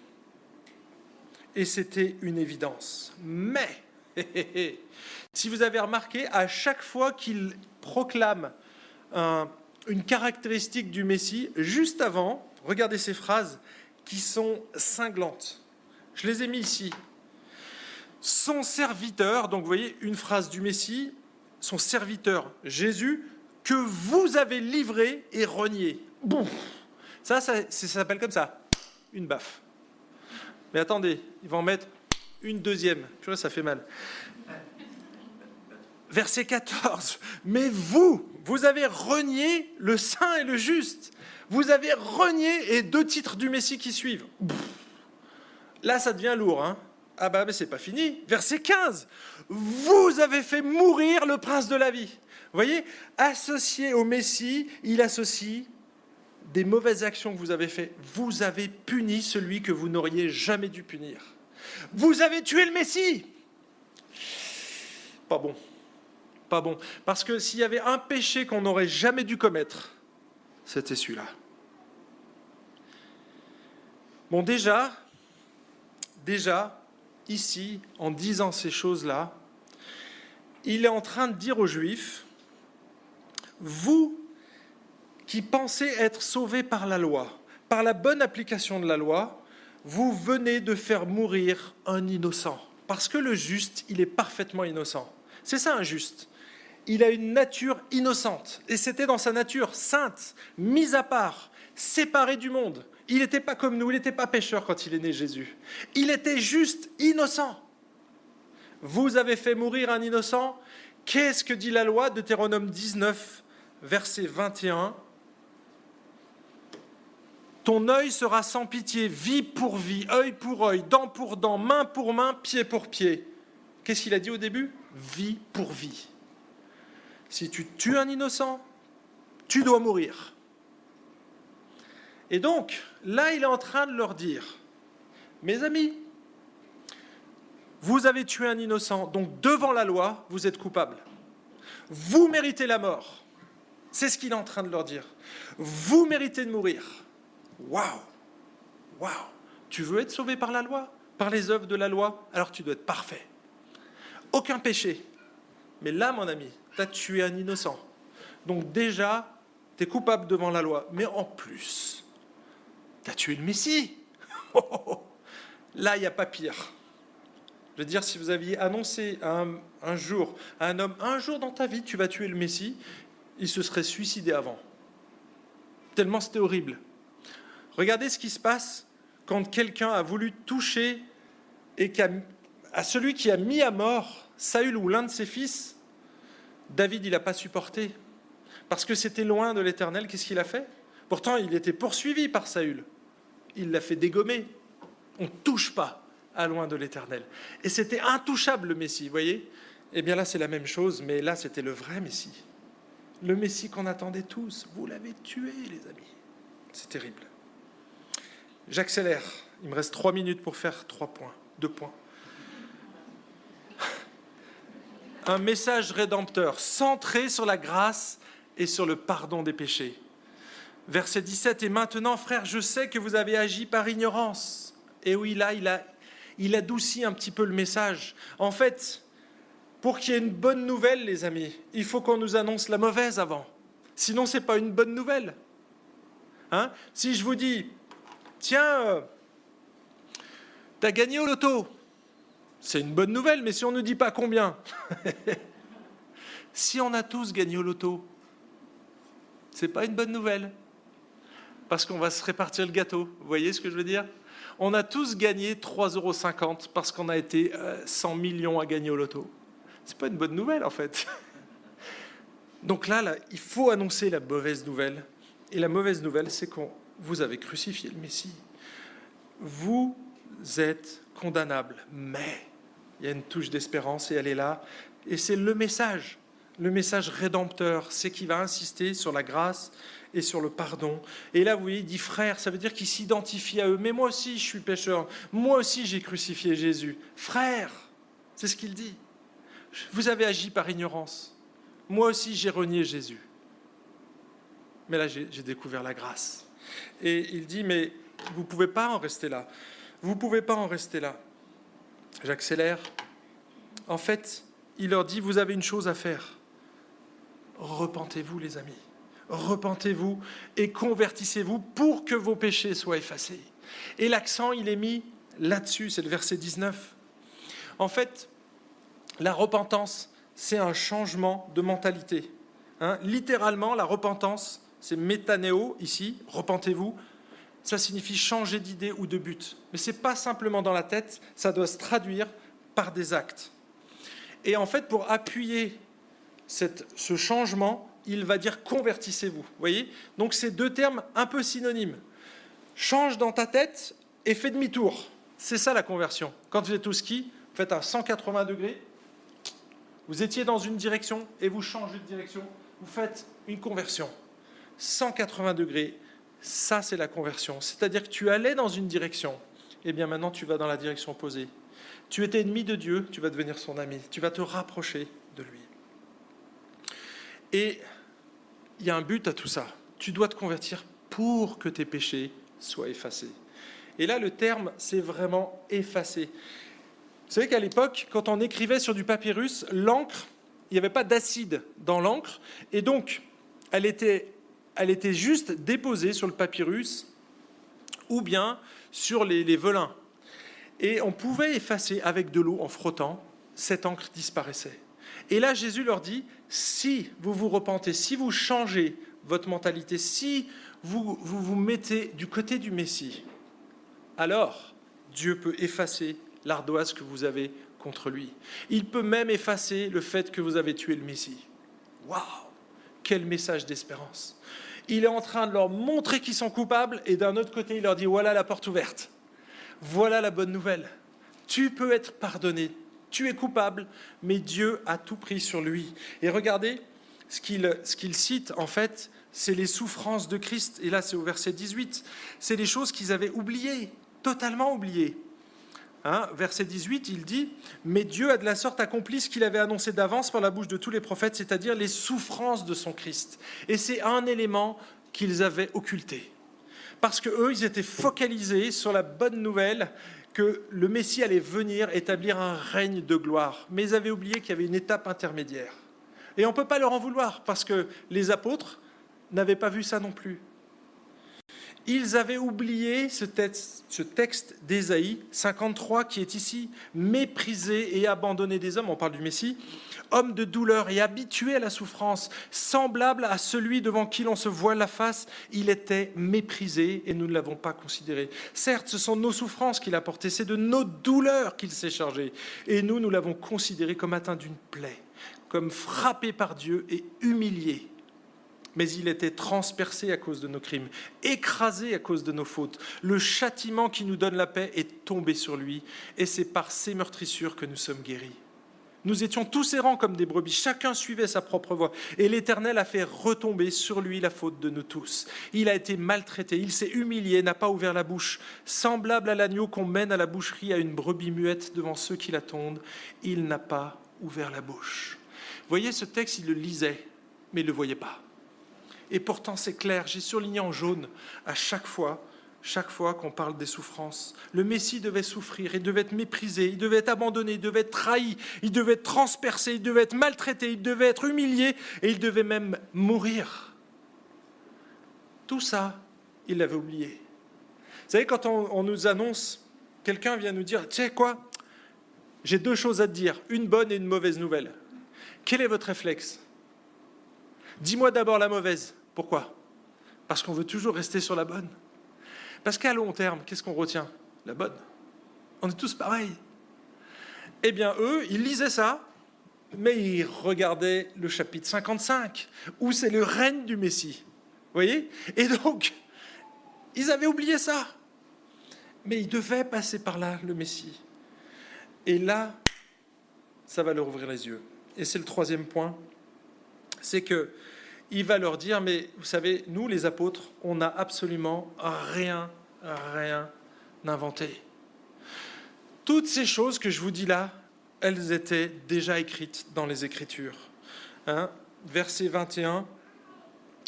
Et c'était une évidence. Mais (laughs) si vous avez remarqué, à chaque fois qu'il proclame une caractéristique du Messie, juste avant, regardez ces phrases qui sont cinglantes. Je les ai mis ici. Son serviteur, donc vous voyez une phrase du Messie, son serviteur Jésus, que vous avez livré et renié. Ça, ça, ça s'appelle comme ça, une baffe. Mais attendez, ils vont en mettre une deuxième. Tu vois, ça fait mal. Verset 14. Mais vous, vous avez renié le saint et le juste. Vous avez renié et deux titres du Messie qui suivent. Là, ça devient lourd. Hein ah bah, mais c'est pas fini. Verset 15. Vous avez fait mourir le prince de la vie. Vous voyez, associé au Messie, il associe des mauvaises actions que vous avez faites. Vous avez puni celui que vous n'auriez jamais dû punir. Vous avez tué le Messie. Pas bon. Pas bon. Parce que s'il y avait un péché qu'on n'aurait jamais dû commettre, c'était celui-là. Bon, déjà, déjà, ici, en disant ces choses-là, il est en train de dire aux Juifs, vous qui pensez être sauvés par la loi, par la bonne application de la loi, vous venez de faire mourir un innocent. Parce que le juste, il est parfaitement innocent. C'est ça un juste. Il a une nature innocente. Et c'était dans sa nature sainte, mise à part, séparée du monde. Il n'était pas comme nous, il n'était pas pécheur quand il est né Jésus. Il était juste innocent. Vous avez fait mourir un innocent. Qu'est-ce que dit la loi Deutéronome 19, verset 21 Ton œil sera sans pitié, vie pour vie, œil pour œil, dent pour dent, main pour main, pied pour pied. Qu'est-ce qu'il a dit au début? Vie pour vie. Si tu tues un innocent, tu dois mourir. Et donc, là, il est en train de leur dire, mes amis, vous avez tué un innocent, donc devant la loi, vous êtes coupable. Vous méritez la mort. C'est ce qu'il est en train de leur dire. Vous méritez de mourir. Waouh Waouh Tu veux être sauvé par la loi Par les œuvres de la loi Alors tu dois être parfait. Aucun péché. Mais là, mon ami, tu as tué un innocent. Donc déjà, tu es coupable devant la loi. Mais en plus, tu as tué le Messie. (laughs) Là, il n'y a pas pire. Je veux dire, si vous aviez annoncé un, un, jour à un homme, un jour dans ta vie, tu vas tuer le Messie, il se serait suicidé avant. Tellement c'était horrible. Regardez ce qui se passe quand quelqu'un a voulu toucher et à celui qui a mis à mort Saül ou l'un de ses fils. David, il n'a pas supporté. Parce que c'était loin de l'Éternel, qu'est-ce qu'il a fait? Pourtant, il était poursuivi par Saül. Il l'a fait dégommer. On ne touche pas à loin de l'éternel. Et c'était intouchable le Messie, vous voyez? Eh bien là, c'est la même chose, mais là, c'était le vrai Messie. Le Messie qu'on attendait tous. Vous l'avez tué, les amis. C'est terrible. J'accélère. Il me reste trois minutes pour faire trois points, deux points. Un message rédempteur centré sur la grâce et sur le pardon des péchés. Verset 17, et maintenant, frères, je sais que vous avez agi par ignorance. Et oui, là, il a il adoucit un petit peu le message. En fait, pour qu'il y ait une bonne nouvelle, les amis, il faut qu'on nous annonce la mauvaise avant. Sinon, ce n'est pas une bonne nouvelle. Hein? Si je vous dis, tiens, euh, tu as gagné au loto, c'est une bonne nouvelle, mais si on ne dit pas combien, (laughs) si on a tous gagné au loto, c'est pas une bonne nouvelle, parce qu'on va se répartir le gâteau. Vous voyez ce que je veux dire? On a tous gagné 3,50 euros parce qu'on a été 100 euh, millions à gagner au loto. Ce n'est pas une bonne nouvelle en fait. (laughs) Donc là, il faut annoncer la mauvaise nouvelle. Et la mauvaise nouvelle, c'est qu'on vous avez crucifié le Messie. Vous êtes condamnable, mais il y a une touche d'espérance et elle est là. Et c'est le message, le message rédempteur, c'est qui va insister sur la grâce et sur le pardon. Et là, vous voyez, il dit frère, ça veut dire qu'il s'identifie à eux. Mais moi aussi, je suis pécheur. Moi aussi, j'ai crucifié Jésus. Frère, c'est ce qu'il dit. Vous avez agi par ignorance. Moi aussi, j'ai renié Jésus. Mais là, j'ai découvert la grâce. Et il dit, mais vous ne pouvez pas en rester là. Vous ne pouvez pas en rester là. J'accélère. En fait, il leur dit, vous avez une chose à faire. Repentez-vous, les amis repentez-vous et convertissez-vous pour que vos péchés soient effacés. Et l'accent, il est mis là-dessus, c'est le verset 19. En fait, la repentance, c'est un changement de mentalité. Hein. Littéralement, la repentance, c'est métanéo ici, repentez-vous. Ça signifie changer d'idée ou de but. Mais ce n'est pas simplement dans la tête, ça doit se traduire par des actes. Et en fait, pour appuyer ce changement, il va dire convertissez-vous. voyez? Donc c'est deux termes un peu synonymes. Change dans ta tête et fais demi-tour. C'est ça la conversion. Quand vous êtes au ski, vous faites un 180 degrés, vous étiez dans une direction et vous changez de direction, vous faites une conversion. 180 degrés, ça c'est la conversion. C'est-à-dire que tu allais dans une direction, et eh bien maintenant tu vas dans la direction opposée. Tu étais ennemi de Dieu, tu vas devenir son ami, tu vas te rapprocher de lui. Et il y a un but à tout ça. Tu dois te convertir pour que tes péchés soient effacés. Et là, le terme, c'est vraiment effacé. Vous savez qu'à l'époque, quand on écrivait sur du papyrus, l'encre, il n'y avait pas d'acide dans l'encre, et donc elle était, elle était juste déposée sur le papyrus ou bien sur les, velins. Et on pouvait effacer avec de l'eau en frottant, cette encre disparaissait. Et là, Jésus leur dit, si vous vous repentez, si vous changez votre mentalité, si vous vous, vous mettez du côté du Messie, alors Dieu peut effacer l'ardoise que vous avez contre lui. Il peut même effacer le fait que vous avez tué le Messie. Waouh Quel message d'espérance Il est en train de leur montrer qu'ils sont coupables et d'un autre côté, il leur dit, voilà la porte ouverte. Voilà la bonne nouvelle. Tu peux être pardonné. Tu es coupable, mais Dieu a tout pris sur lui. Et regardez, ce qu'il qu cite, en fait, c'est les souffrances de Christ. Et là, c'est au verset 18. C'est les choses qu'ils avaient oubliées, totalement oubliées. Hein, verset 18, il dit Mais Dieu a de la sorte accompli ce qu'il avait annoncé d'avance par la bouche de tous les prophètes, c'est-à-dire les souffrances de son Christ. Et c'est un élément qu'ils avaient occulté. Parce qu'eux, ils étaient focalisés sur la bonne nouvelle que le Messie allait venir établir un règne de gloire. Mais ils avaient oublié qu'il y avait une étape intermédiaire. Et on ne peut pas leur en vouloir, parce que les apôtres n'avaient pas vu ça non plus. Ils avaient oublié ce texte, d'Ésaïe 53 qui est ici, méprisé et abandonné des hommes, on parle du Messie, homme de douleur et habitué à la souffrance, semblable à celui devant qui l'on se voit la face, il était méprisé et nous ne l'avons pas considéré. Certes, ce sont nos souffrances qu'il a portées, c'est de nos douleurs qu'il s'est chargé, et nous, nous l'avons considéré comme atteint d'une plaie, comme frappé par Dieu et humilié mais il était transpercé à cause de nos crimes, écrasé à cause de nos fautes. Le châtiment qui nous donne la paix est tombé sur lui, et c'est par ses meurtrissures que nous sommes guéris. Nous étions tous errants comme des brebis, chacun suivait sa propre voie, et l'Éternel a fait retomber sur lui la faute de nous tous. Il a été maltraité, il s'est humilié, n'a pas ouvert la bouche, semblable à l'agneau qu'on mène à la boucherie à une brebis muette devant ceux qui l'attendent, il n'a pas ouvert la bouche. Voyez, ce texte, il le lisait, mais il ne le voyait pas. Et pourtant, c'est clair, j'ai surligné en jaune à chaque fois, chaque fois qu'on parle des souffrances. Le Messie devait souffrir, il devait être méprisé, il devait être abandonné, il devait être trahi, il devait être transpercé, il devait être maltraité, il devait être humilié et il devait même mourir. Tout ça, il l'avait oublié. Vous savez, quand on, on nous annonce, quelqu'un vient nous dire, tu sais quoi, j'ai deux choses à te dire, une bonne et une mauvaise nouvelle. Quel est votre réflexe? Dis-moi d'abord la mauvaise. Pourquoi? Parce qu'on veut toujours rester sur la bonne. Parce qu'à long terme, qu'est-ce qu'on retient? La bonne. On est tous pareils. Eh bien, eux, ils lisaient ça, mais ils regardaient le chapitre 55, où c'est le règne du Messie. Vous voyez? Et donc, ils avaient oublié ça. Mais ils devaient passer par là, le Messie. Et là, ça va leur ouvrir les yeux. Et c'est le troisième point, c'est que il va leur dire, mais vous savez, nous les apôtres, on n'a absolument rien, rien inventé. Toutes ces choses que je vous dis là, elles étaient déjà écrites dans les Écritures. Hein Verset 21,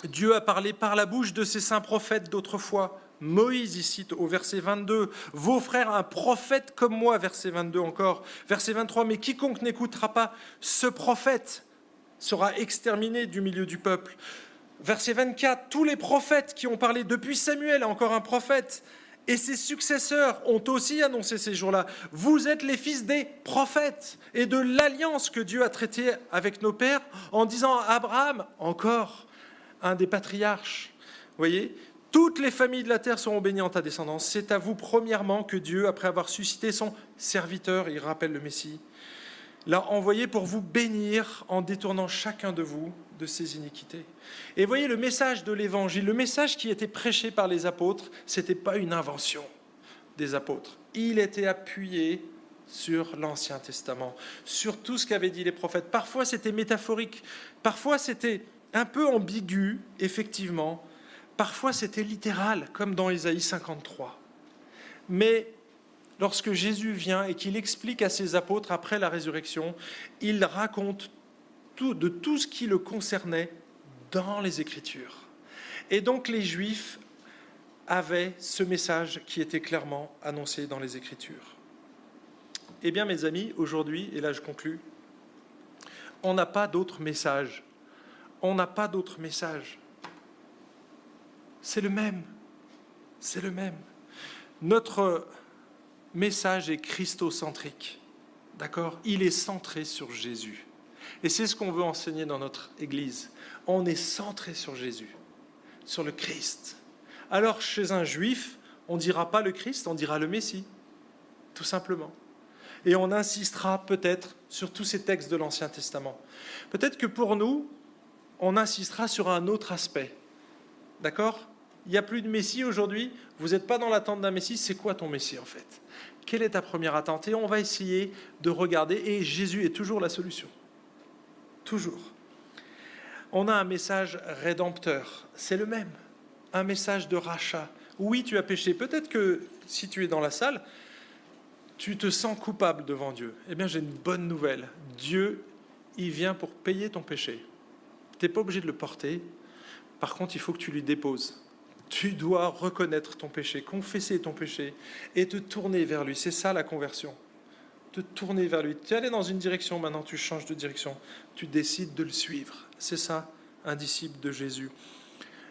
Dieu a parlé par la bouche de ses saints prophètes d'autrefois. Moïse, il cite au verset 22, Vos frères, un prophète comme moi, verset 22 encore. Verset 23, Mais quiconque n'écoutera pas ce prophète sera exterminé du milieu du peuple. Verset 24, tous les prophètes qui ont parlé depuis Samuel, encore un prophète, et ses successeurs ont aussi annoncé ces jours-là, vous êtes les fils des prophètes et de l'alliance que Dieu a traitée avec nos pères en disant à Abraham, encore un des patriarches. Vous voyez, toutes les familles de la terre seront bénies en ta descendance. C'est à vous premièrement que Dieu, après avoir suscité son serviteur, il rappelle le Messie, l'a envoyé pour vous bénir en détournant chacun de vous de ses iniquités. Et voyez le message de l'évangile, le message qui était prêché par les apôtres, ce n'était pas une invention des apôtres. Il était appuyé sur l'Ancien Testament, sur tout ce qu'avaient dit les prophètes. Parfois c'était métaphorique, parfois c'était un peu ambigu, effectivement, parfois c'était littéral, comme dans Ésaïe 53. Mais lorsque Jésus vient et qu'il explique à ses apôtres après la résurrection, il raconte tout, de tout ce qui le concernait dans les Écritures. Et donc les Juifs avait ce message qui était clairement annoncé dans les Écritures. Eh bien, mes amis, aujourd'hui, et là je conclus, on n'a pas d'autre message. On n'a pas d'autre message. C'est le même. C'est le même. Notre message est christocentrique. D'accord? Il est centré sur Jésus. Et c'est ce qu'on veut enseigner dans notre Église. On est centré sur Jésus, sur le Christ. Alors chez un juif, on ne dira pas le Christ, on dira le Messie, tout simplement. Et on insistera peut-être sur tous ces textes de l'Ancien Testament. Peut-être que pour nous, on insistera sur un autre aspect. D'accord? Il n'y a plus de Messie aujourd'hui, vous n'êtes pas dans l'attente d'un Messie, c'est quoi ton Messie en fait? Quelle est ta première attente? Et on va essayer de regarder, et Jésus est toujours la solution. Toujours. On a un message rédempteur, c'est le même un message de rachat. Oui, tu as péché. Peut-être que si tu es dans la salle, tu te sens coupable devant Dieu. Eh bien, j'ai une bonne nouvelle. Dieu, il vient pour payer ton péché. Tu n'es pas obligé de le porter. Par contre, il faut que tu lui déposes. Tu dois reconnaître ton péché, confesser ton péché et te tourner vers lui. C'est ça la conversion. Te tourner vers lui. Tu es allé dans une direction, maintenant tu changes de direction. Tu décides de le suivre. C'est ça, un disciple de Jésus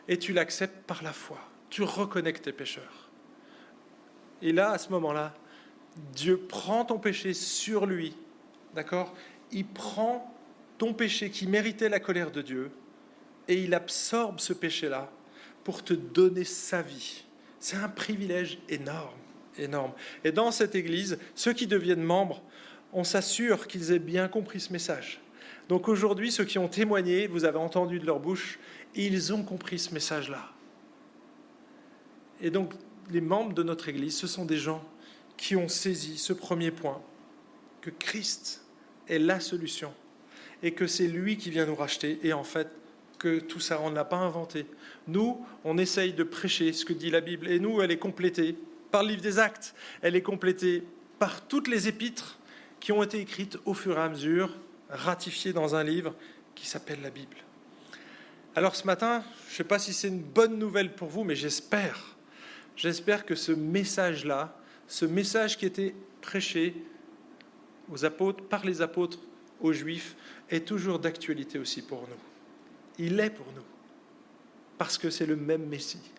et tu l'acceptes par la foi. Tu reconnais que tu es pécheur. Et là, à ce moment-là, Dieu prend ton péché sur lui. D'accord? Il prend ton péché qui méritait la colère de Dieu et il absorbe ce péché-là pour te donner sa vie. C'est un privilège énorme, énorme. Et dans cette Église, ceux qui deviennent membres, on s'assure qu'ils aient bien compris ce message. Donc aujourd'hui, ceux qui ont témoigné, vous avez entendu de leur bouche, ils ont compris ce message-là. Et donc, les membres de notre Église, ce sont des gens qui ont saisi ce premier point, que Christ est la solution et que c'est lui qui vient nous racheter et en fait que tout ça, on ne l'a pas inventé. Nous, on essaye de prêcher ce que dit la Bible et nous, elle est complétée par le livre des actes, elle est complétée par toutes les épîtres qui ont été écrites au fur et à mesure, ratifiées dans un livre qui s'appelle la Bible. Alors ce matin, je ne sais pas si c'est une bonne nouvelle pour vous, mais j'espère, j'espère que ce message-là, ce message qui était prêché aux apôtres, par les apôtres aux Juifs, est toujours d'actualité aussi pour nous. Il est pour nous, parce que c'est le même Messie.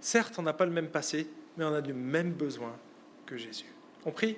Certes, on n'a pas le même passé, mais on a du même besoin que Jésus. On prie